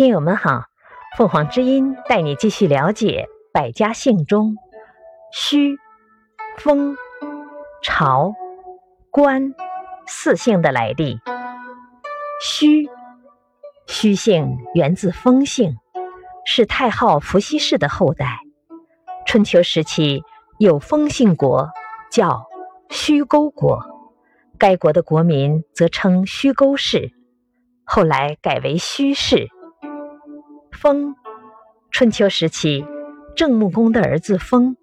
听友们好，凤凰之音带你继续了解百家姓中虚、风、朝、官四姓的来历。虚，虚姓源自风姓，是太昊伏羲氏的后代。春秋时期有风姓国，叫虚沟国，该国的国民则称虚沟氏，后来改为虚氏。封，春秋时期，郑穆公的儿子封，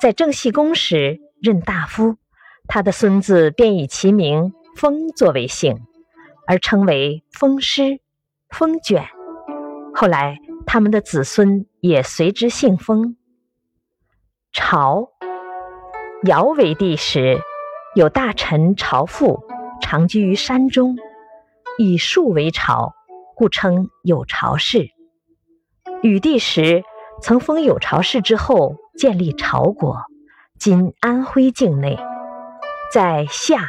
在郑僖公时任大夫，他的孙子便以其名封作为姓，而称为封师、封卷。后来，他们的子孙也随之姓封。朝，尧为帝时，有大臣朝父，常居于山中，以树为朝，故称有朝氏。禹帝时，曾封有巢氏之后，建立朝国，今安徽境内。在夏、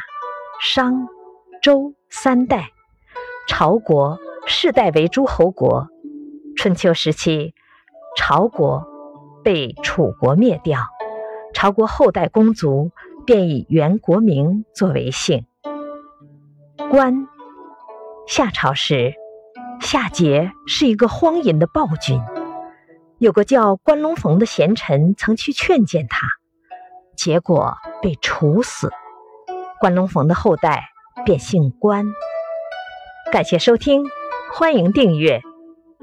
商、周三代，朝国世代为诸侯国。春秋时期，朝国被楚国灭掉，朝国后代公族便以原国名作为姓。关，夏朝时。夏桀是一个荒淫的暴君，有个叫关龙逢的贤臣曾去劝谏他，结果被处死。关龙逢的后代便姓关。感谢收听，欢迎订阅。